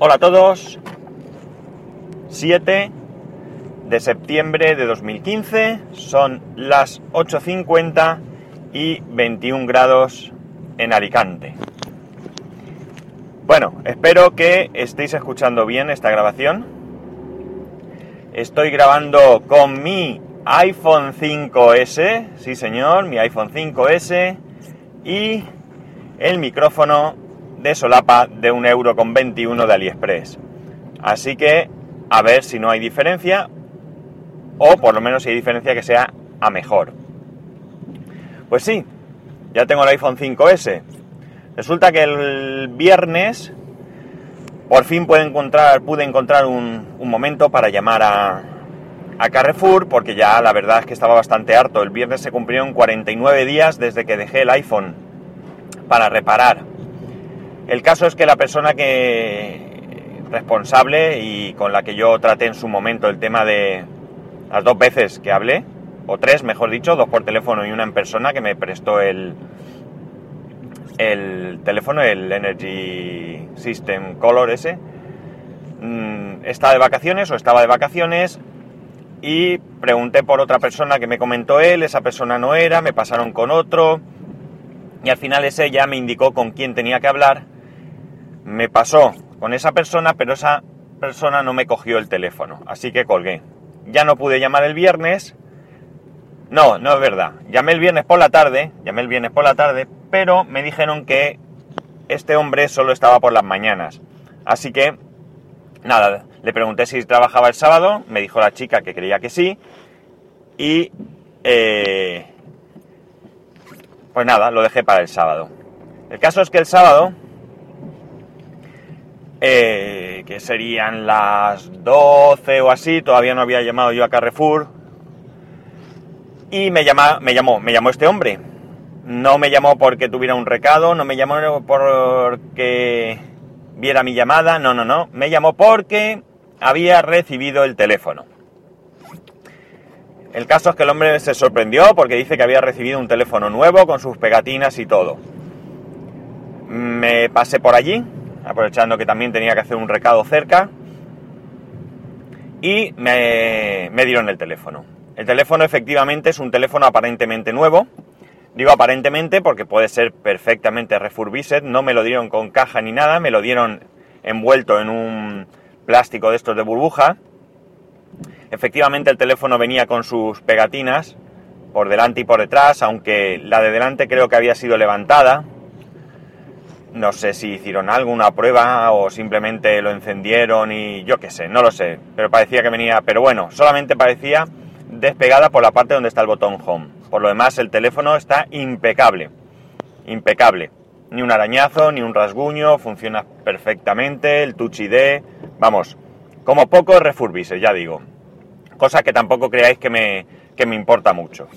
Hola a todos. 7 de septiembre de 2015. Son las 8.50 y 21 grados en Alicante. Bueno, espero que estéis escuchando bien esta grabación. Estoy grabando con mi iPhone 5S, sí señor, mi iPhone 5S y el micrófono de solapa de 1,21€ de AliExpress. Así que a ver si no hay diferencia, o por lo menos si hay diferencia que sea a mejor. Pues sí, ya tengo el iPhone 5S. Resulta que el viernes por fin pude encontrar, pude encontrar un, momento para llamar a, a Carrefour, porque ya la verdad es que estaba bastante harto. El viernes se cumplieron 49 días desde que dejé el iPhone para reparar el caso es que la persona que responsable y con la que yo traté en su momento el tema de las dos veces que hablé, o tres mejor dicho, dos por teléfono y una en persona que me prestó el, el teléfono, el Energy System Color ese, mm, estaba de vacaciones o estaba de vacaciones y pregunté por otra persona que me comentó él, esa persona no era, me pasaron con otro y al final ese ya me indicó con quién tenía que hablar me pasó con esa persona, pero esa persona no me cogió el teléfono, así que colgué. Ya no pude llamar el viernes. No, no es verdad. Llamé el viernes por la tarde, llamé el viernes por la tarde, pero me dijeron que este hombre solo estaba por las mañanas. Así que, nada, le pregunté si trabajaba el sábado, me dijo la chica que creía que sí, y eh, pues nada, lo dejé para el sábado. El caso es que el sábado eh, que serían las 12 o así, todavía no había llamado yo a Carrefour, y me, me llamó, me llamó este hombre. No me llamó porque tuviera un recado, no me llamó porque viera mi llamada, no, no, no, me llamó porque había recibido el teléfono. El caso es que el hombre se sorprendió porque dice que había recibido un teléfono nuevo con sus pegatinas y todo. Me pasé por allí, aprovechando que también tenía que hacer un recado cerca, y me, dieron el teléfono. El teléfono efectivamente es un teléfono aparentemente nuevo, Digo aparentemente porque puede ser perfectamente refurbished, no me lo dieron con caja ni nada, me lo dieron envuelto en un plástico de estos de burbuja. Efectivamente el teléfono venía con sus pegatinas por delante y por detrás, aunque la de delante creo que había sido levantada, no sé si hicieron alguna prueba o simplemente lo encendieron y yo qué sé, no lo sé. Pero parecía que venía, pero bueno, solamente parecía despegada por la parte donde está el botón home. Por lo demás, el teléfono está impecable. Impecable. Ni un arañazo, ni un rasguño, funciona perfectamente, el Touch ID, vamos, como poco refurbise, ya digo. Cosa que tampoco creáis que me, que me importa mucho.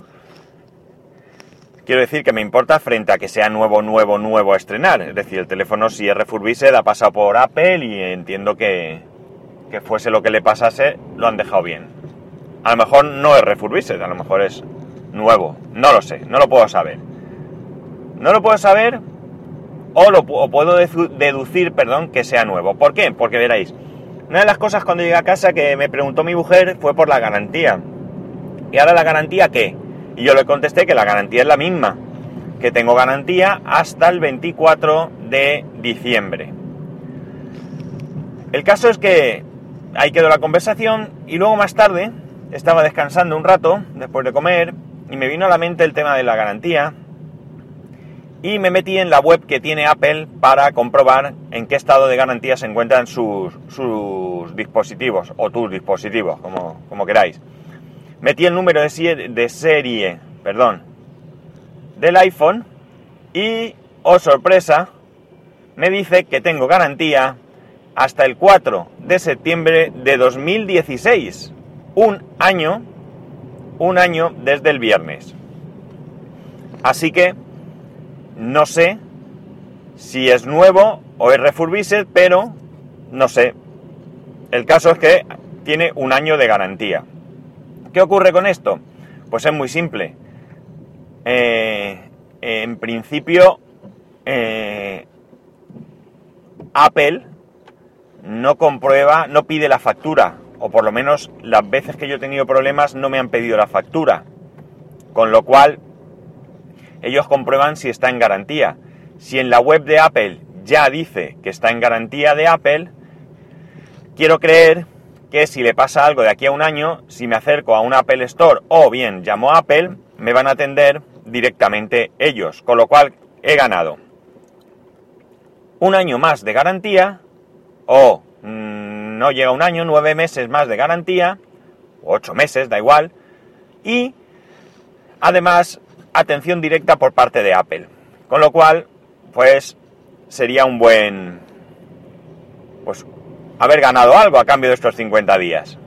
Quiero decir que me importa frente a que sea nuevo, nuevo, nuevo a estrenar. Es decir, el teléfono si es refurbished ha pasado por Apple y entiendo que, que fuese lo que le pasase, lo han dejado bien. A lo mejor no es refurbished, a lo mejor es nuevo. No lo sé, no lo puedo saber. No lo puedo saber o, lo, puedo deducir, perdón, que sea nuevo. ¿Por qué? Porque veréis, una de las cosas cuando llegué a casa que me preguntó mi mujer fue por la garantía. ¿Y ahora la garantía qué? Y yo le contesté que la garantía es la misma, que tengo garantía hasta el 24 de diciembre. El caso es que ahí quedó la conversación y luego más tarde estaba descansando un rato después de comer y me vino a la mente el tema de la garantía y me metí en la web que tiene Apple para comprobar en qué estado de garantía se encuentran sus, dispositivos o tus dispositivos, como, como queráis metí el número de serie, perdón, del iPhone y, oh sorpresa, me dice que tengo garantía hasta el 4 de septiembre de 2016. Un año, un año desde el viernes. Así que no sé si es nuevo o es refurbished, pero no sé. El caso es que tiene un año de garantía. ¿Qué ocurre con esto? Pues es muy simple. Eh, en principio, eh, Apple no comprueba, no pide la factura, o por lo menos las veces que yo he tenido problemas no me han pedido la factura. Con lo cual, ellos comprueban si está en garantía. Si en la web de Apple ya dice que está en garantía de Apple, quiero creer que si le pasa algo de aquí a un año, si me acerco a un Apple Store o bien llamo a Apple, me van a atender directamente ellos. Con lo cual, he ganado un año más de garantía o mm, no llega un año, nueve meses más de garantía, ocho meses, da igual, y además atención directa por parte de Apple. Con lo cual, pues sería un buen, pues haber ganado algo a cambio de estos 50 días.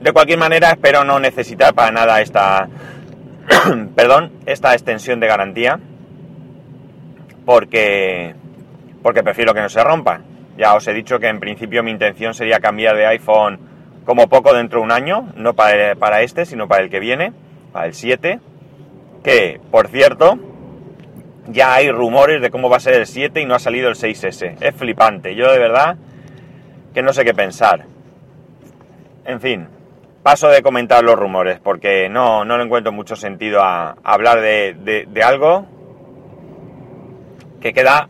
De cualquier manera, espero no necesitar para nada esta, perdón, esta extensión de garantía porque, porque prefiero que no se rompa. Ya os he dicho que en principio mi intención sería cambiar de iPhone como poco dentro de un año, no para, para este, sino para el que viene, para el 7, que, por cierto, ya hay rumores de cómo va a ser el 7 y no ha salido el 6S. Es flipante, yo de verdad que no sé qué pensar. En fin, paso de comentar los rumores, porque no, no le encuentro mucho sentido a, hablar de, de algo que queda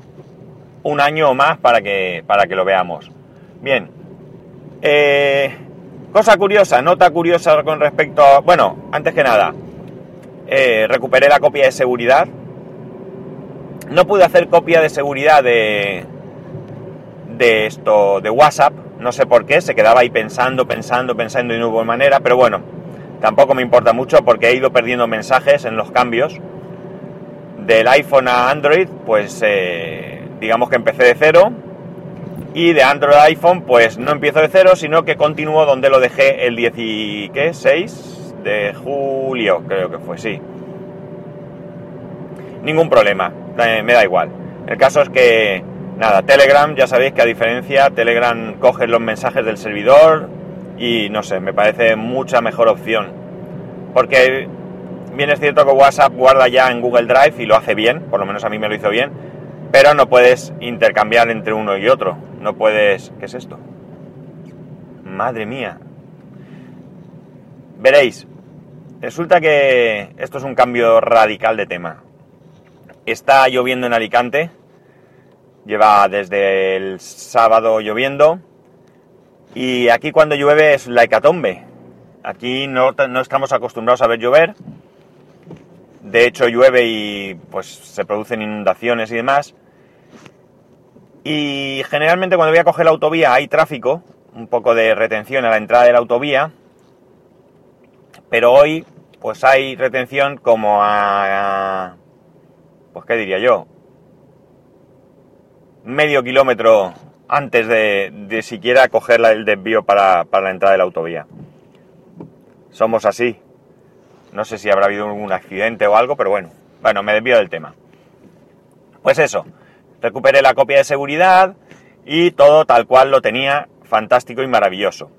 un año o más para que, para que lo veamos. Bien, eh, cosa curiosa, nota curiosa con respecto a... Bueno, antes que nada, eh, recuperé la copia de seguridad. No pude hacer copia de seguridad de, de esto, de WhatsApp, no sé por qué, se quedaba ahí pensando, pensando, pensando y no hubo manera, pero bueno, tampoco me importa mucho porque he ido perdiendo mensajes en los cambios del iPhone a Android, pues eh, digamos que empecé de cero. Y de Android a iPhone, pues no empiezo de cero, sino que continúo donde lo dejé el 16 de julio, creo que fue, sí. Ningún problema, me da igual. El caso es que, nada, Telegram, ya sabéis que a diferencia, Telegram coge los mensajes del servidor y no sé, me parece mucha mejor opción. Porque bien es cierto que WhatsApp guarda ya en Google Drive y lo hace bien, por lo menos a mí me lo hizo bien, pero no puedes intercambiar entre uno y otro. No puedes... ¿Qué es esto? Madre mía. Veréis, resulta que esto es un cambio radical de tema. Está lloviendo en Alicante, lleva desde el sábado lloviendo, y aquí cuando llueve es la hecatombe. Aquí no, no estamos acostumbrados a ver llover, de hecho llueve y pues se producen inundaciones y demás. Y generalmente cuando voy a coger la autovía hay tráfico, un poco de retención a la entrada de la autovía, pero hoy pues hay retención como a, pues qué diría yo, medio kilómetro antes de, siquiera coger el desvío para, para la entrada de la autovía. Somos así, no sé si habrá habido algún accidente o algo, pero bueno, bueno, me desvío del tema. Pues eso, recuperé la copia de seguridad y todo tal cual lo tenía, fantástico y maravilloso.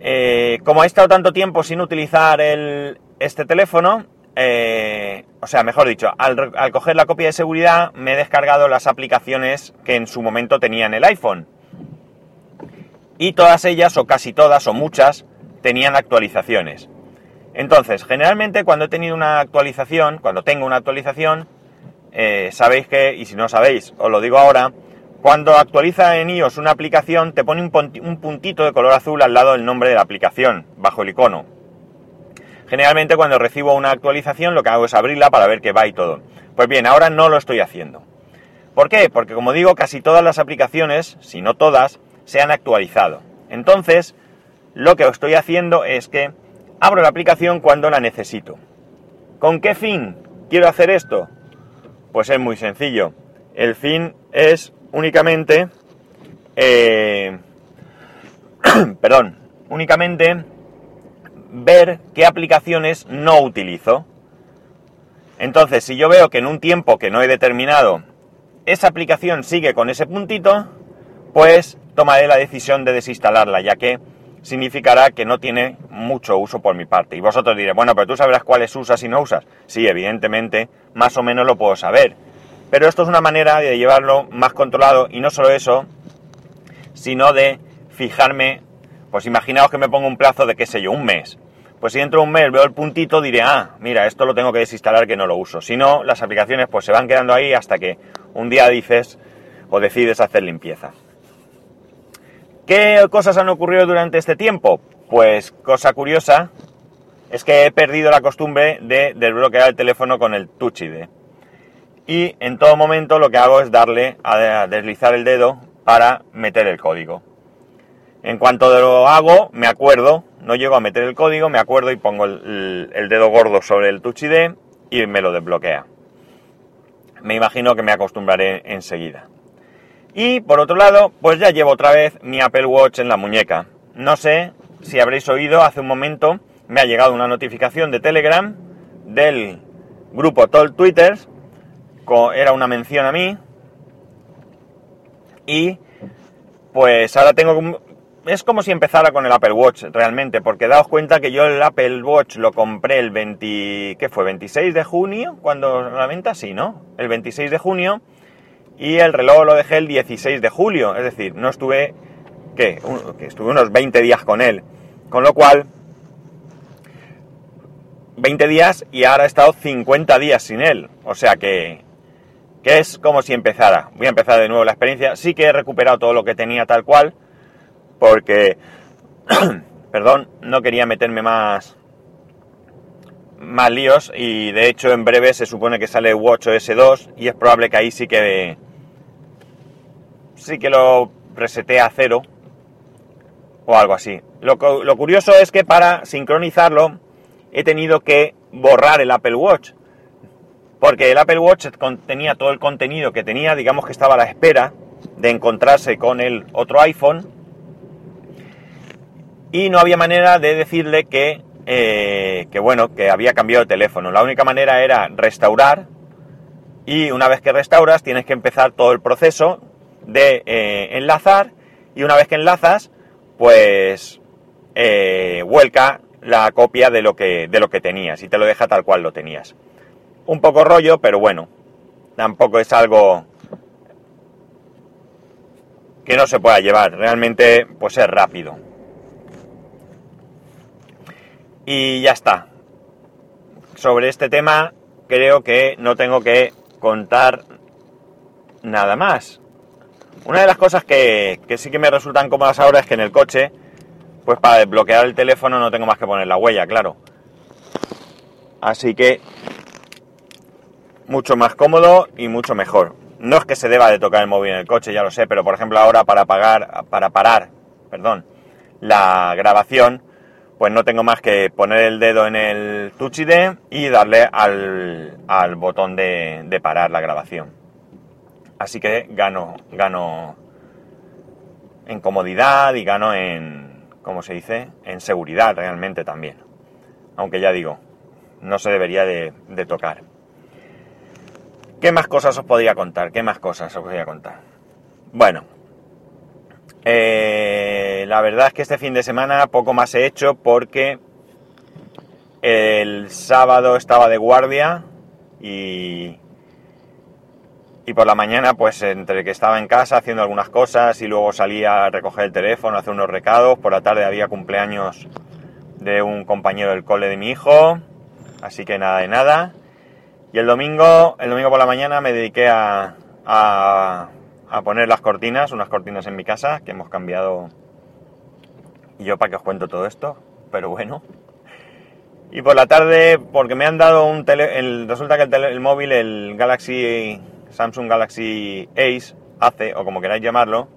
Eh, como he estado tanto tiempo sin utilizar el, este teléfono, eh, o sea, mejor dicho, al, coger la copia de seguridad me he descargado las aplicaciones que en su momento tenía en el iPhone. Y todas ellas, o casi todas, o muchas, tenían actualizaciones. Entonces, generalmente cuando he tenido una actualización, cuando tengo una actualización, eh, sabéis que, y si no sabéis, os lo digo ahora, cuando actualiza en iOS una aplicación te pone un puntito de color azul al lado del nombre de la aplicación, bajo el icono. Generalmente cuando recibo una actualización lo que hago es abrirla para ver qué va y todo. Pues bien, ahora no lo estoy haciendo. ¿Por qué? Porque como digo, casi todas las aplicaciones, si no todas, se han actualizado. Entonces, lo que estoy haciendo es que abro la aplicación cuando la necesito. ¿Con qué fin quiero hacer esto? Pues es muy sencillo. El fin es únicamente, eh, perdón, únicamente ver qué aplicaciones no utilizo. Entonces, si yo veo que en un tiempo que no he determinado esa aplicación sigue con ese puntito, pues tomaré la decisión de desinstalarla, ya que significará que no tiene mucho uso por mi parte. Y vosotros diréis, bueno, pero tú sabrás cuáles usas y no usas. Sí, evidentemente, más o menos lo puedo saber. Pero esto es una manera de llevarlo más controlado y no solo eso, sino de fijarme, pues imaginaos que me pongo un plazo de qué sé yo, un mes. Pues si dentro de un mes veo el puntito diré, ah, mira, esto lo tengo que desinstalar que no lo uso. Si no, las aplicaciones pues se van quedando ahí hasta que un día dices o decides hacer limpieza. ¿Qué cosas han ocurrido durante este tiempo? Pues cosa curiosa es que he perdido la costumbre de desbloquear el teléfono con el Touch ID. Y en todo momento lo que hago es darle a deslizar el dedo para meter el código. En cuanto lo hago, me acuerdo, no llego a meter el código, me acuerdo y pongo el, dedo gordo sobre el Touch ID y me lo desbloquea. Me imagino que me acostumbraré enseguida. Y por otro lado, pues ya llevo otra vez mi Apple Watch en la muñeca. No sé si habréis oído, hace un momento me ha llegado una notificación de Telegram del grupo Tol Twitter, era una mención a mí, y pues ahora tengo... Es como si empezara con el Apple Watch realmente, porque daos cuenta que yo el Apple Watch lo compré el 20... ¿Qué fue? ¿26 de junio? Cuando la venta, sí, ¿no? El 26 de junio y el reloj lo dejé el 16 de julio, es decir, no estuve, que estuve unos 20 días con él, con lo cual, 20 días y ahora he estado 50 días sin él, o sea que, que es como si empezara, voy a empezar de nuevo la experiencia, sí que he recuperado todo lo que tenía tal cual, porque, perdón, no quería meterme más más líos y de hecho en breve se supone que sale WatchOS 2 y es probable que ahí sí que sí que lo reseté a cero o algo así. Lo, lo curioso es que para sincronizarlo he tenido que borrar el Apple Watch porque el Apple Watch contenía todo el contenido que tenía, digamos que estaba a la espera de encontrarse con el otro iPhone y no había manera de decirle que eh, que bueno, que había cambiado de teléfono. La única manera era restaurar y una vez que restauras tienes que empezar todo el proceso de eh, enlazar y una vez que enlazas pues eh, vuelca la copia de lo, que, de lo que tenías y te lo deja tal cual lo tenías. Un poco rollo, pero bueno, tampoco es algo que no se pueda llevar, realmente pues es rápido. Y ya está. Sobre este tema creo que no tengo que contar nada más. Una de las cosas que, sí que me resultan cómodas ahora es que en el coche, pues para desbloquear el teléfono no tengo más que poner la huella, claro. Así que mucho más cómodo y mucho mejor. No es que se deba de tocar el móvil en el coche, ya lo sé, pero por ejemplo ahora para pagar, para parar, perdón, la grabación, pues no tengo más que poner el dedo en el Touch ID y darle al, botón de, parar la grabación. Así que gano, gano en comodidad y gano en, ¿cómo se dice? En seguridad realmente también. Aunque ya digo, no se debería de, de tocar. ¿Qué más cosas os podría contar? ¿Qué más cosas os podría contar? Bueno, eh, la verdad es que este fin de semana poco más he hecho porque el sábado estaba de guardia y, y por la mañana pues entre que estaba en casa haciendo algunas cosas y luego salía a recoger el teléfono, a hacer unos recados, por la tarde había cumpleaños de un compañero del cole de mi hijo, así que nada de nada. Y el domingo, el domingo por la mañana me dediqué a a poner las cortinas, unas cortinas en mi casa que hemos cambiado. Y yo para que os cuento todo esto, pero bueno. Y por la tarde, porque me han dado un tele, el, resulta que el, el, móvil, el Galaxy, Samsung Galaxy Ace, Ace, o como queráis llamarlo,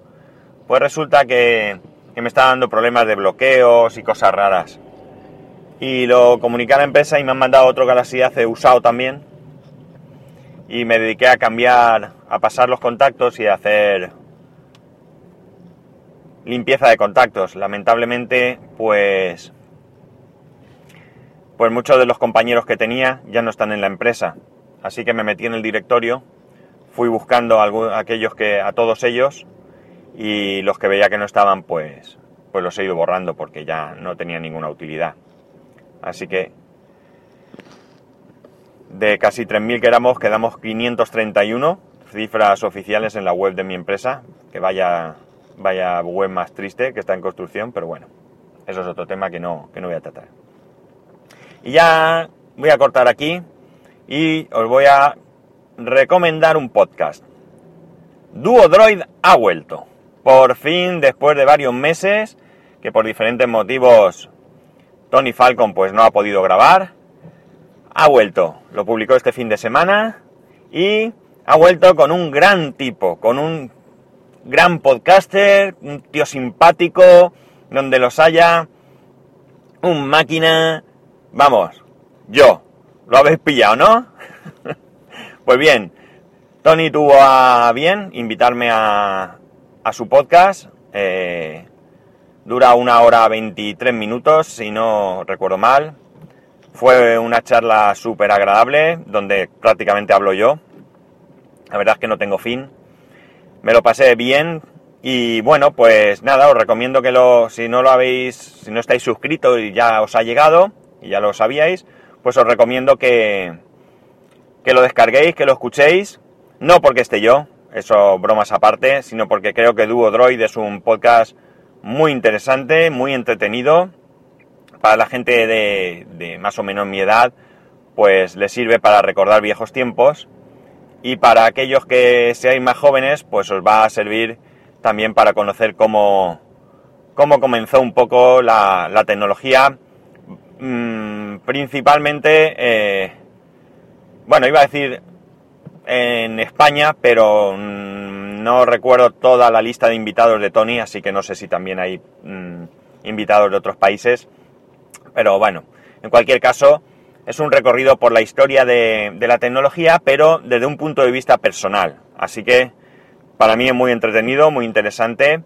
pues resulta que, que me está dando problemas de bloqueos y cosas raras. Y lo comuniqué a la empresa y me han mandado otro Galaxy Ace usado también. Y me dediqué a cambiar a pasar los contactos y a hacer limpieza de contactos. Lamentablemente, pues, pues muchos de los compañeros que tenía ya no están en la empresa. Así que me metí en el directorio, fui buscando a aquellos que, a todos ellos, y los que veía que no estaban, pues, pues los he ido borrando porque ya no tenía ninguna utilidad. Así que de casi 3.000 que éramos, quedamos 531 cifras oficiales en la web de mi empresa, que vaya, vaya web más triste que está en construcción, pero bueno, eso es otro tema que no, que no voy a tratar. Y ya voy a cortar aquí y os voy a recomendar un podcast. Duo Droid ha vuelto. Por fin, después de varios meses, que por diferentes motivos Tony Falcon pues no ha podido grabar, ha vuelto. Lo publicó este fin de semana y ha vuelto con un gran tipo, con un gran podcaster, un tío simpático, donde los haya, un máquina, vamos, yo, lo habéis pillado, ¿no? pues bien, Tony tuvo a bien invitarme a, a su podcast, eh, dura una hora 23 minutos, si no recuerdo mal, fue una charla súper agradable, donde prácticamente hablo yo, la verdad es que no tengo fin. Me lo pasé bien y bueno, pues nada, os recomiendo que lo, si no lo habéis, si no estáis suscritos y ya os ha llegado y ya lo sabíais, pues os recomiendo que, que lo descarguéis, que lo escuchéis, no porque esté yo, eso bromas aparte, sino porque creo que Duo Droid es un podcast muy interesante, muy entretenido, para la gente de, de más o menos mi edad, pues le sirve para recordar viejos tiempos y para aquellos que seáis más jóvenes, pues os va a servir también para conocer cómo, cómo comenzó un poco la, tecnología, mm, principalmente, eh, bueno, iba a decir en España, pero mm, no recuerdo toda la lista de invitados de Tony, así que no sé si también hay mm, invitados de otros países, pero bueno, en cualquier caso, es un recorrido por la historia de, la tecnología, pero desde un punto de vista personal. Así que para mí es muy entretenido, muy interesante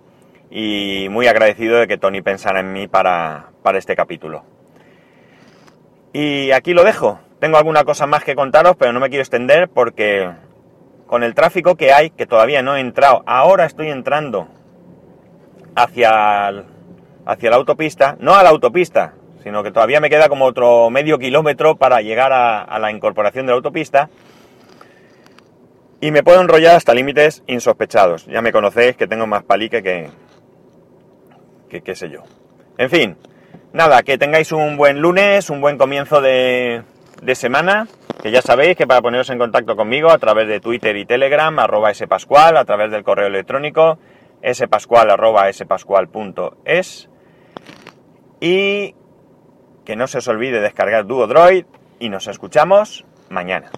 y muy agradecido de que Tony pensara en mí para, este capítulo. Y aquí lo dejo. Tengo alguna cosa más que contaros, pero no me quiero extender porque con el tráfico que hay, que todavía no he entrado, ahora estoy entrando hacia, hacia la autopista, no a la autopista, sino que todavía me queda como otro medio kilómetro para llegar a, la incorporación de la autopista. Y me puedo enrollar hasta límites insospechados. Ya me conocéis que tengo más palique que, que qué sé yo. En fin, nada, que tengáis un buen lunes, un buen comienzo de, semana. Que ya sabéis que para poneros en contacto conmigo a través de Twitter y Telegram, arroba spascual, a través del correo electrónico, spascual.es. Y que no se os olvide descargar Duo Droid y nos escuchamos mañana.